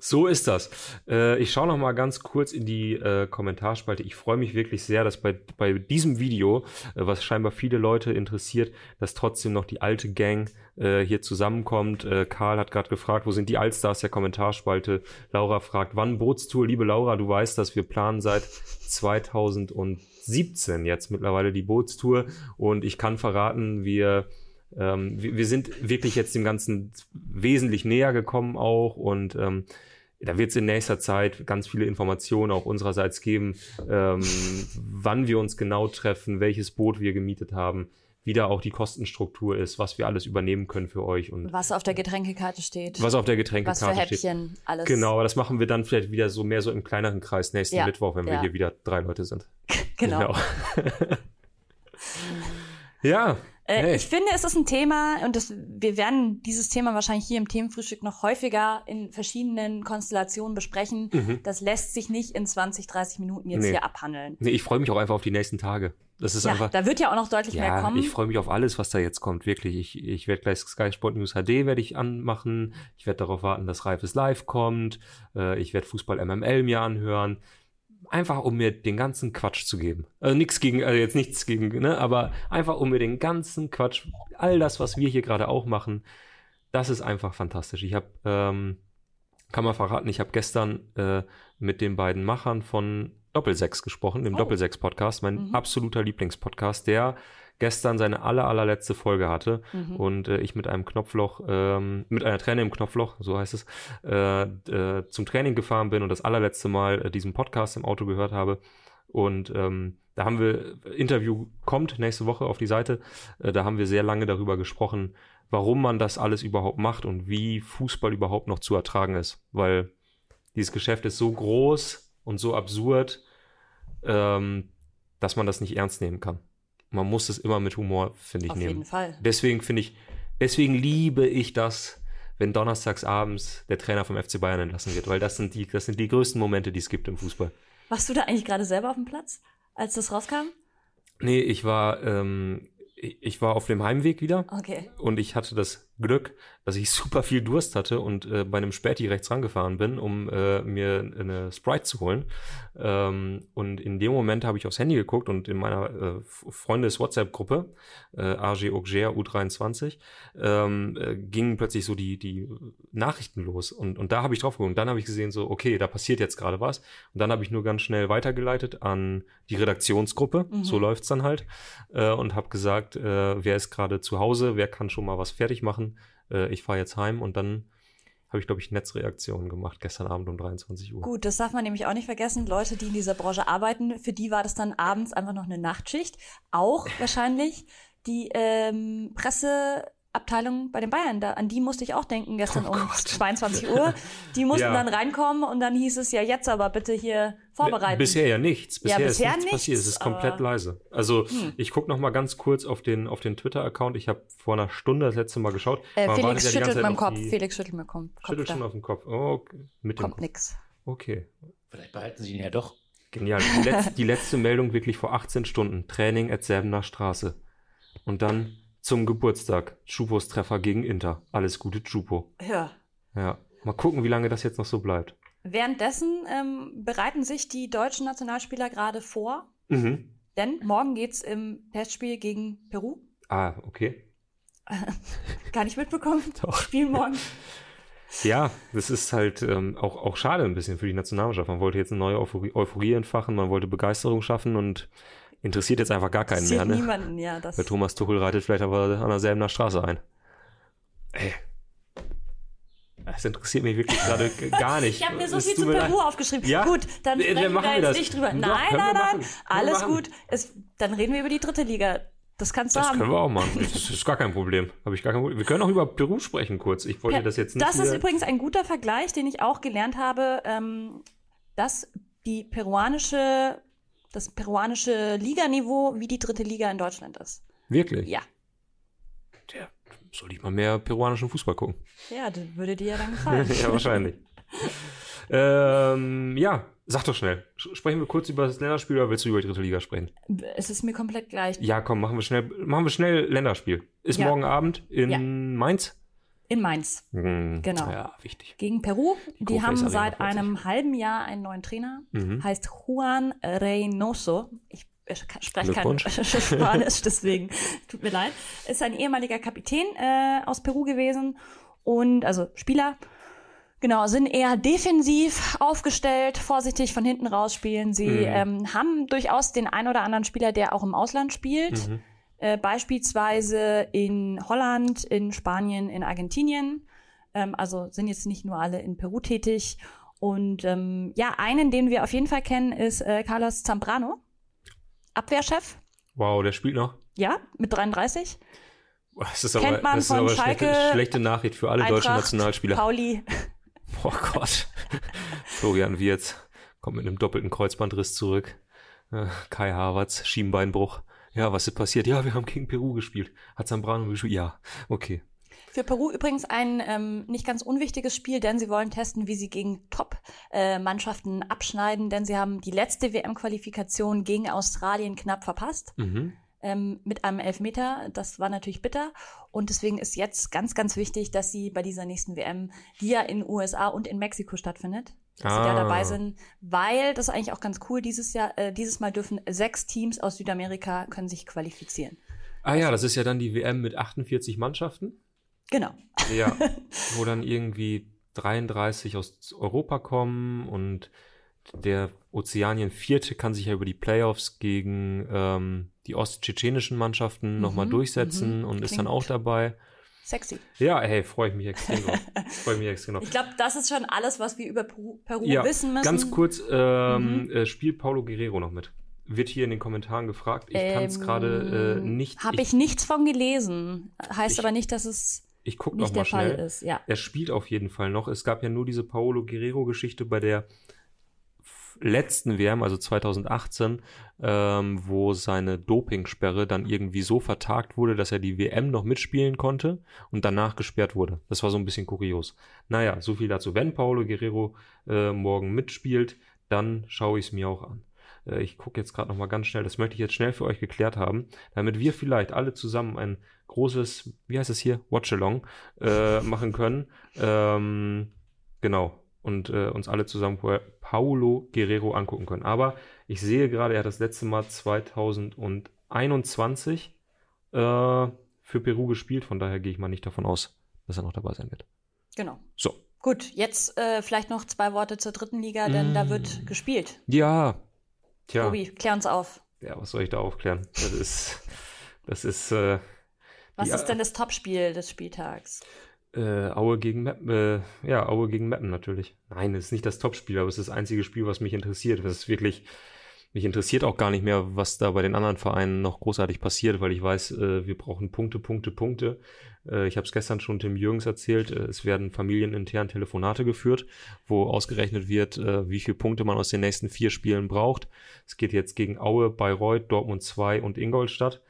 So ist das. Äh, ich schaue noch mal ganz kurz in die äh, Kommentarspalte. Ich freue mich wirklich sehr, dass bei, bei diesem Video, äh, was scheinbar viele Leute interessiert, dass trotzdem noch die alte Gang äh, hier zusammenkommt. Äh, Karl hat gerade gefragt, wo sind die Allstars der Kommentarspalte? Laura fragt, wann Bootstour? Liebe Laura, du weißt, dass wir planen seit 2017 jetzt mittlerweile die Bootstour und ich kann verraten, wir ähm, wir, wir sind wirklich jetzt dem Ganzen wesentlich näher gekommen auch und ähm, da wird es in nächster Zeit ganz viele Informationen auch unsererseits geben, ähm, wann wir uns genau treffen, welches Boot wir gemietet haben, wie da auch die Kostenstruktur ist, was wir alles übernehmen können für euch und Was auf der Getränkekarte steht. was auf der was Getränkekarte für steht. Häppchen, alles. Genau, aber das machen wir dann vielleicht wieder so mehr so im kleineren Kreis nächsten Ja, Mittwoch, wenn wir ja. hier wieder drei Leute sind. Genau. ja. Äh, hey. Ich finde, es ist ein Thema und das, wir werden dieses Thema wahrscheinlich hier im Themenfrühstück noch häufiger in verschiedenen Konstellationen besprechen. Das lässt sich nicht in 20, 30 Minuten jetzt Mhm. Nee. hier abhandeln. Nee, ich freue mich auch einfach auf die nächsten Tage. Das ist Ja, einfach. da wird ja auch noch deutlich mehr Ja, kommen. ich freue mich auf alles, was da jetzt kommt, wirklich. Ich, ich werde gleich Sky Sport News HD werde ich anmachen. Ich werde darauf warten, dass Reifes Live kommt. Äh, ich werde Fußball MML mir anhören. Einfach um mir den ganzen Quatsch zu geben. Also nichts gegen, also jetzt nichts gegen, ne, aber einfach um mir den ganzen Quatsch, all das, was wir hier gerade auch machen, das ist einfach fantastisch. Ich habe, ähm, kann man verraten, ich habe gestern äh, mit den beiden Machern von Doppelsechs gesprochen, dem Oh. Doppelsechs-Podcast, mein Mhm. absoluter Lieblingspodcast, der gestern seine aller, allerletzte Folge hatte Mhm. und äh, ich mit einem Knopfloch, ähm, mit einer Träne im Knopfloch, so heißt es, äh, äh, zum Training gefahren bin und das allerletzte Mal äh, diesen Podcast im Auto gehört habe. Und ähm, da haben wir, Interview kommt nächste Woche auf die Seite, äh, da haben wir sehr lange darüber gesprochen, warum man das alles überhaupt macht und wie Fußball überhaupt noch zu ertragen ist. Weil dieses Geschäft ist so groß und so absurd, ähm, dass man das nicht ernst nehmen kann. Man muss es immer mit Humor, finde ich, Auf nehmen. jeden Fall. Deswegen finde ich, deswegen liebe ich das, wenn donnerstags abends der Trainer vom FC Bayern entlassen wird, weil das sind die, das sind die größten Momente, die es gibt im Fußball. Warst du da eigentlich gerade selber auf dem Platz, als das rauskam? Nee, ich war, ähm, ich war auf dem Heimweg wieder Okay. und ich hatte das Glück, dass ich super viel Durst hatte und äh, bei einem Späti rechts rangefahren bin, um äh, mir eine Sprite zu holen. Ähm, und in dem Moment habe ich aufs Handy geguckt und in meiner äh, Freundes-WhatsApp-Gruppe, äh, AG Auxerre U23, ähm, äh, gingen plötzlich so die, die Nachrichten los. Und, und da habe ich drauf geguckt. Und dann habe ich gesehen, so, okay, da passiert jetzt gerade was. Und dann habe ich nur ganz schnell weitergeleitet an die Redaktionsgruppe. Mhm. So läuft's dann halt. Äh, und habe gesagt, äh, wer ist gerade zu Hause, wer kann schon mal was fertig machen. Äh, ich fahre jetzt heim und dann habe ich, glaube ich, Netzreaktionen gemacht gestern Abend um 23 Uhr. Gut, das darf man nämlich auch nicht vergessen. Leute, die in dieser Branche arbeiten, für die war das dann abends einfach noch eine Nachtschicht. Auch wahrscheinlich die ähm, Presseabteilung bei den Bayern. Da, an die musste ich auch denken gestern Oh um Gott. 22 Uhr. Die mussten Ja. dann reinkommen und dann hieß es ja jetzt aber bitte hier vorbereiten. Bisher ja nichts. Bisher, Ja, ist bisher nichts, passiert. Es nichts, ist komplett leise. Also Hm. ich gucke noch mal ganz kurz auf den, auf den Twitter-Account. Ich habe vor einer Stunde das letzte Mal geschaut. äh, Felix ja schüttelt Zeit mit dem auf Kopf. Felix schüttelt dem Kopf. Schüttelt schon auf dem Kopf. Oh, okay. mit dem Kommt Kopf. nix. Okay. Vielleicht behalten sie ihn ja doch. Genial. Die, letz die letzte Meldung wirklich vor 18 Stunden. Training at Säbener Straße. Und dann zum Geburtstag. Chupos Treffer gegen Inter. Alles Gute, Chupo. Ja. Ja. Mal gucken, wie lange das jetzt noch so bleibt. Währenddessen ähm, bereiten sich die deutschen Nationalspieler gerade vor, Mhm. denn morgen geht's im Testspiel gegen Peru. Ah, okay. Gar nicht mitbekommen. Doch. Spielen morgen. Ja, das ist halt ähm, auch, auch schade ein bisschen für die Nationalmannschaft. Man wollte jetzt eine neue Euphorie, Euphorie entfachen, man wollte Begeisterung schaffen und interessiert jetzt einfach gar keinen mehr. Interessiert Ne? niemanden, ja. Das, Weil Thomas Tuchel reitet vielleicht aber an derselben Straße ein. Ey. Das interessiert mich wirklich gerade gar nicht. ich habe mir so Es viel zu Peru leid. aufgeschrieben. Ja? Gut, dann Äh, dann sprechen wir jetzt das. nicht drüber. Doch, nein, nein, nein. Alles gut. Es, dann reden wir über die dritte Liga. Das kannst du Das haben. können wir auch machen. Das ist gar kein Problem. Habe ich gar kein Problem. Wir können auch über Peru sprechen kurz. Ich wollte Ja, das jetzt nicht. Das ist übrigens ein guter Vergleich, den ich auch gelernt habe, ähm, dass die peruanische, das peruanische Liganiveau wie die dritte Liga in Deutschland ist. Wirklich? Ja. Ja, soll ich mal mehr peruanischen Fußball gucken? Ja, das würde dir ja dann gefallen. ja, wahrscheinlich. ähm, ja, Sag doch schnell. Sch- Sprechen wir kurz über das Länderspiel oder willst du über die dritte Liga sprechen? Es ist mir komplett gleich. Ja, komm, machen wir schnell, machen wir schnell Länderspiel. Ist Ja. morgen Abend in Ja. Mainz? In Mainz. Hm, Genau. Ja, wichtig. Gegen Peru. Die, Kurve haben seit 40. einem halben Jahr einen neuen Trainer. Mhm. Heißt Juan Reynoso. Ich äh, spreche kein. Spanisch, deswegen tut mir leid. Ist ein ehemaliger Kapitän äh, aus Peru gewesen und also Spieler. Genau, sind eher defensiv aufgestellt, vorsichtig von hinten raus spielen. Sie Mhm. ähm, haben durchaus den ein oder anderen Spieler, der auch im Ausland spielt. Mhm. Äh, beispielsweise in Holland, in Spanien, in Argentinien. Ähm, also sind jetzt nicht nur alle in Peru tätig. Und ähm, ja, einen, den wir auf jeden Fall kennen, ist äh, Carlos Zambrano, Abwehrchef. Wow, der spielt noch. Ja, mit 33. Boah, Das ist Kennt aber, man das ist von aber Schalke, schlechte, schlechte Nachricht für alle deutschen Eintracht, Nationalspieler. Pauli. Oh Gott. Florian Wirz kommt mit einem doppelten Kreuzbandriss zurück. Äh, Kai Havertz, Schienbeinbruch. Ja, was ist passiert? Ja, wir haben gegen Peru gespielt. Hat Zambrano gespielt? Ja, okay. Für Peru übrigens ein ähm, nicht ganz unwichtiges Spiel, denn sie wollen testen, wie sie gegen Top-Mannschaften abschneiden, denn sie haben die letzte WM-Qualifikation gegen Australien knapp verpasst. Mhm. ähm, mit einem Elfmeter. Das war natürlich bitter. Und deswegen ist jetzt ganz, ganz wichtig, dass sie bei dieser nächsten WM, die ja in USA und in Mexiko stattfindet, dass sie da Ah. dabei sind, weil das ist eigentlich auch ganz cool. Dieses Jahr, äh, dieses Mal dürfen sechs Teams aus Südamerika können sich qualifizieren. Ah ja, das ist ja dann die WM mit 48 Mannschaften. Genau. Ja, wo dann irgendwie 33 aus Europa kommen und der Ozeanien Vierte kann sich ja über die Playoffs gegen ähm, die osttschetschenischen Mannschaften Mhm, nochmal durchsetzen mhm. und ist Klingt- dann auch dabei. Sexy. Ja, hey, freue ich mich extrem drauf. freue mich extrem drauf. Ich glaube, das ist schon alles, was wir über Peru, Peru Ja, wissen müssen. Ganz kurz, ähm, Mhm. äh, spielt Paulo Guerrero noch mit? Wird hier in den Kommentaren gefragt. Ich kann es Ähm, gerade äh, nicht. Habe ich, nichts von gelesen. Heißt Ich- aber nicht, dass es Ich noch nicht mal der Fall schnell. ist. Ja. Er spielt auf jeden Fall noch. Es gab ja nur diese Paolo Guerrero-Geschichte bei der letzten WM, also 2018, ähm, wo seine Dopingsperre dann irgendwie so vertagt wurde, dass er die WM noch mitspielen konnte und danach gesperrt wurde. Das war so ein bisschen kurios. Naja, so viel dazu. Wenn Paolo Guerrero äh, morgen mitspielt, dann schaue ich es mir auch an. Äh, Ich gucke jetzt gerade noch mal ganz schnell, das möchte ich jetzt schnell für euch geklärt haben, damit wir vielleicht alle zusammen ein großes, wie heißt es hier, Watchalong äh, machen können. Ähm, genau. Und äh, uns alle zusammen Paulo Guerrero angucken können. Aber ich sehe gerade, er hat das letzte Mal 2021 äh, für Peru gespielt. Von daher gehe ich mal nicht davon aus, dass er noch dabei sein wird. Genau. So. Gut, jetzt äh, vielleicht noch zwei Worte zur dritten Liga, denn da Mm. wird gespielt. Ja. Tja. Tobi, klär uns auf. Ja, was soll ich da aufklären? Das ist, das ist äh, Was ist denn das Topspiel des Spieltags? Äh, Aue gegen Meppen. Äh, ja, Aue gegen Meppen natürlich. Nein, es ist nicht das Topspiel, aber es ist das einzige Spiel, was mich interessiert. Das ist wirklich, mich interessiert auch gar nicht mehr, was da bei den anderen Vereinen noch großartig passiert, weil ich weiß, äh, wir brauchen Punkte, Punkte, Punkte. Äh, ich habe es gestern schon Tim Jürgens erzählt. Äh, es werden familienintern Telefonate geführt, wo ausgerechnet wird, äh, wie viele Punkte man aus den nächsten vier Spielen braucht. Es geht jetzt gegen Aue, Bayreuth, Dortmund 2 und Ingolstadt.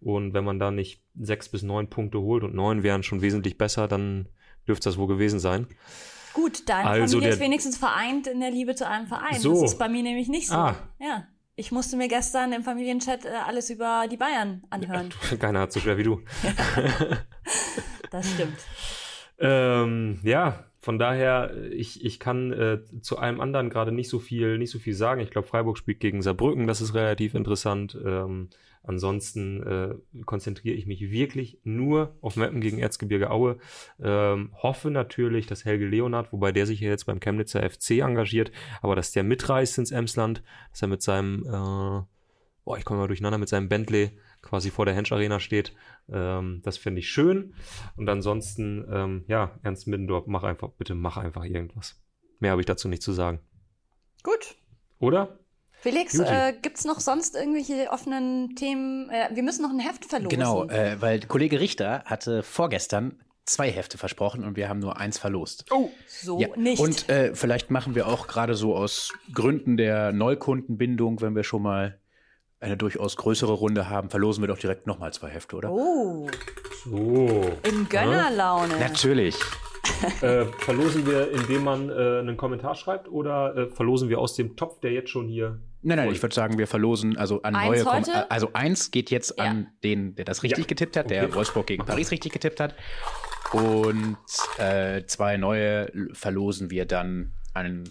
Und wenn man da nicht sechs bis neun Punkte holt und neun wären schon wesentlich besser, dann dürfte das wohl gewesen sein. Gut, deine Also Familie ist wenigstens vereint in der Liebe zu einem Verein. So. Das ist bei mir nämlich nicht so. Ah. Ja. Ich musste mir gestern im Familienchat äh, alles über die Bayern anhören. Keiner hat so schwer wie du. Das stimmt. Ähm, ja, von daher, ich, ich kann äh, zu allem anderen gerade nicht so viel, nicht so viel sagen. Ich glaube, Freiburg spielt gegen Saarbrücken, das ist relativ interessant. Ähm, ansonsten äh, konzentriere ich mich wirklich nur auf Mappen gegen Erzgebirge Aue. Ähm, hoffe natürlich, dass Helge Leonard, wobei der sich ja jetzt beim Chemnitzer FC engagiert, aber dass der mitreist ins Emsland, dass er mit seinem, äh, boah, ich komme mal durcheinander, mit seinem Bentley quasi vor der Hensch Arena steht. Ähm, das finde ich schön. Und ansonsten, ähm, ja, Ernst Middendorf, mach einfach, bitte mach einfach irgendwas. Mehr habe ich dazu nicht zu sagen. Gut. Oder? Felix, äh, gibt's noch sonst irgendwelche offenen Themen? Äh, wir müssen noch ein Heft verlosen. Genau, äh, weil Kollege Richter hatte vorgestern zwei Hefte versprochen und wir haben nur eins verlost. Oh, so Ja, nicht. Und äh, vielleicht machen wir auch gerade so aus Gründen der Neukundenbindung, wenn wir schon mal eine durchaus größere Runde haben, verlosen wir doch direkt nochmal zwei Hefte, oder? oh, So. in Gönnerlaune. Natürlich. äh, verlosen wir, indem man äh, einen Kommentar schreibt oder äh, verlosen wir aus dem Topf, der jetzt schon hier. Nein, nein, voll- ich würde sagen, wir verlosen also an Eins neue Kom heute? Also eins geht jetzt Ja. an den, der das richtig Ja. getippt hat, der Okay. Wolfsburg gegen Paris richtig getippt hat. Und äh, zwei neue verlosen wir dann an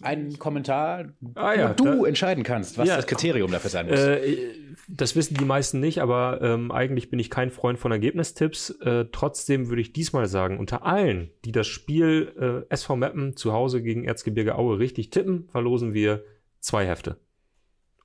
einen Kommentar, Ah ja, wo du da- entscheiden kannst, was Ja. das Kriterium dafür sein muss. Äh, das wissen die meisten nicht, aber ähm, eigentlich bin ich kein Freund von Ergebnistipps. Äh, trotzdem würde ich diesmal sagen, unter allen, die das Spiel äh, SV Meppen zu Hause gegen Erzgebirge Aue richtig tippen, verlosen wir zwei Hefte.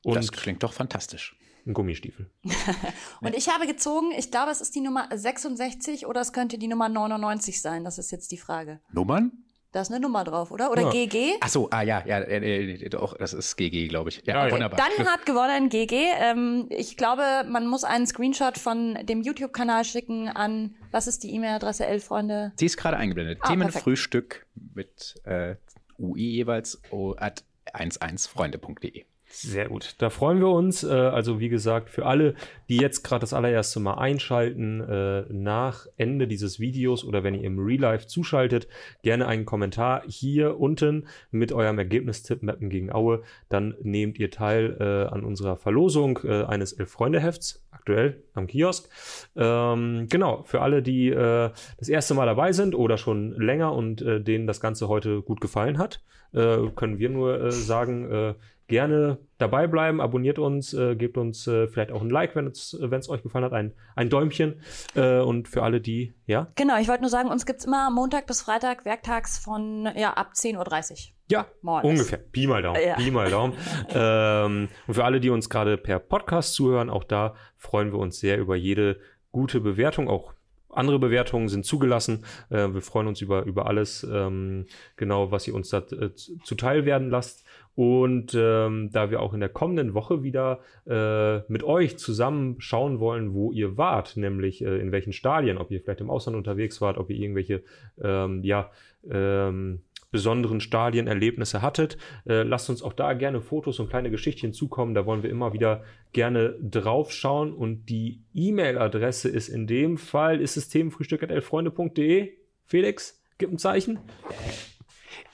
Und das klingt doch fantastisch. einen Gummistiefel. Und ich habe gezogen, ich glaube, es ist die Nummer 66 oder es könnte die Nummer 99 sein. Das ist jetzt die Frage. Nummern? Da ist eine Nummer drauf, oder? Oder Ja. GG? Ach so, ah ja, ja, äh, äh, doch, das ist GG, glaube ich. Ja, Ja, ja. wunderbar. Dann hat gewonnen GG. Ähm, ich glaube, man muss einen Screenshot von dem YouTube-Kanal schicken an, was ist die E-Mail-Adresse, Elf-Freunde? Sie ist gerade eingeblendet. Ah, Themenfrühstück mit äh, UI jeweils oh, at 11freunde.de. Sehr gut. Da freuen wir uns. Äh, also wie gesagt, für alle, die jetzt gerade das allererste Mal einschalten, äh, nach Ende dieses Videos oder wenn ihr im Real Life zuschaltet, gerne einen Kommentar hier unten mit eurem Ergebnistipp Mappen gegen Aue. Dann nehmt ihr teil äh, an unserer Verlosung eines Elf-Freunde-Hefts, aktuell am Kiosk. Ähm, genau, für alle, die das erste Mal dabei sind oder schon länger und denen das Ganze heute gut gefallen hat, können wir nur sagen, gerne dabei bleiben, abonniert uns, äh, gebt uns äh, vielleicht auch ein Like, wenn es wenn es euch gefallen hat, ein, ein Däumchen. Äh, und für alle, die, ja, Genau, ich wollte nur sagen, uns gibt's immer Montag bis Freitag, werktags von ja, ab 10.30 Uhr. ja, More or less. ungefähr. Pi mal Daumen, Ja. Pi mal Daumen. ähm, und für alle, die uns gerade per Podcast zuhören, auch da freuen wir uns sehr über jede gute Bewertung, auch andere Bewertungen sind zugelassen. Äh, wir freuen uns über, über alles, ähm, genau, was ihr uns da äh, zu- zuteil werden lasst. Und ähm, da wir auch in der kommenden Woche wieder äh, mit euch zusammen schauen wollen, wo ihr wart, nämlich äh, in welchen Stadien, ob ihr vielleicht im Ausland unterwegs wart, ob ihr irgendwelche ähm, ja, ähm, besonderen Stadienerlebnisse hattet. Äh, lasst uns auch da gerne Fotos und kleine Geschichtchen zukommen. Da wollen wir immer wieder gerne drauf schauen. Und die E-Mail-Adresse ist in dem Fall, ist es themenfrühstück.elfreunde.de. Felix, gib ein Zeichen.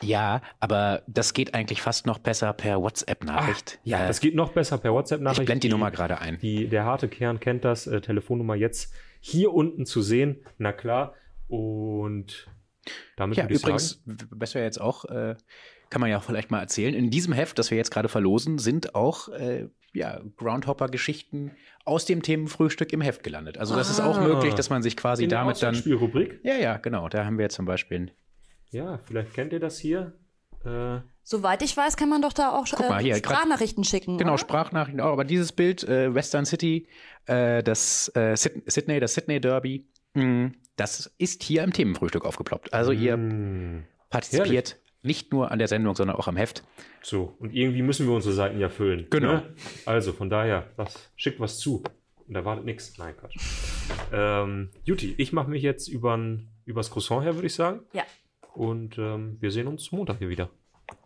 Ja, aber das geht eigentlich fast noch besser per WhatsApp-Nachricht. Ja, Äh, das geht noch besser per WhatsApp-Nachricht. ich blende die Nummer gerade ein. Die, der harte Kern kennt das. Äh, Telefonnummer jetzt hier unten zu sehen. Na klar. Und damit Ja, übrigens, sagen. was wir jetzt auch, äh, kann man ja auch vielleicht mal erzählen, in diesem Heft, das wir jetzt gerade verlosen, sind auch äh, ja, Groundhopper-Geschichten aus dem Themenfrühstück im Heft gelandet. Also das ist auch Ah. möglich, dass man sich quasi damit dann... Auswahlspielrubrik. Ja, ja, genau. Da haben wir zum Beispiel... Ja, vielleicht kennt ihr das hier. Äh, Soweit ich weiß, kann man doch da auch Guck mal, äh, hier, grad- Sprachnachrichten schicken. Genau, oder? Sprachnachrichten auch. Aber dieses Bild, äh, Western City, äh, das äh, Syd- Sydney, das Sydney Derby, mh, das ist hier im Themenfrühstück aufgeploppt. Also ihr mm. partizipiert nicht nur an der Sendung, sondern auch am Heft. So, und irgendwie müssen wir unsere Seiten ja füllen. Genau. Ne? Also von daher, was, schickt was zu. Und da wartet nichts. Nein, Quatsch. Ähm, Juti, ich mache mich jetzt übern, übers Croissant her, würde ich sagen. Ja. Und ähm, wir sehen uns Montag hier wieder.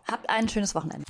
Habt ein schönes Wochenende.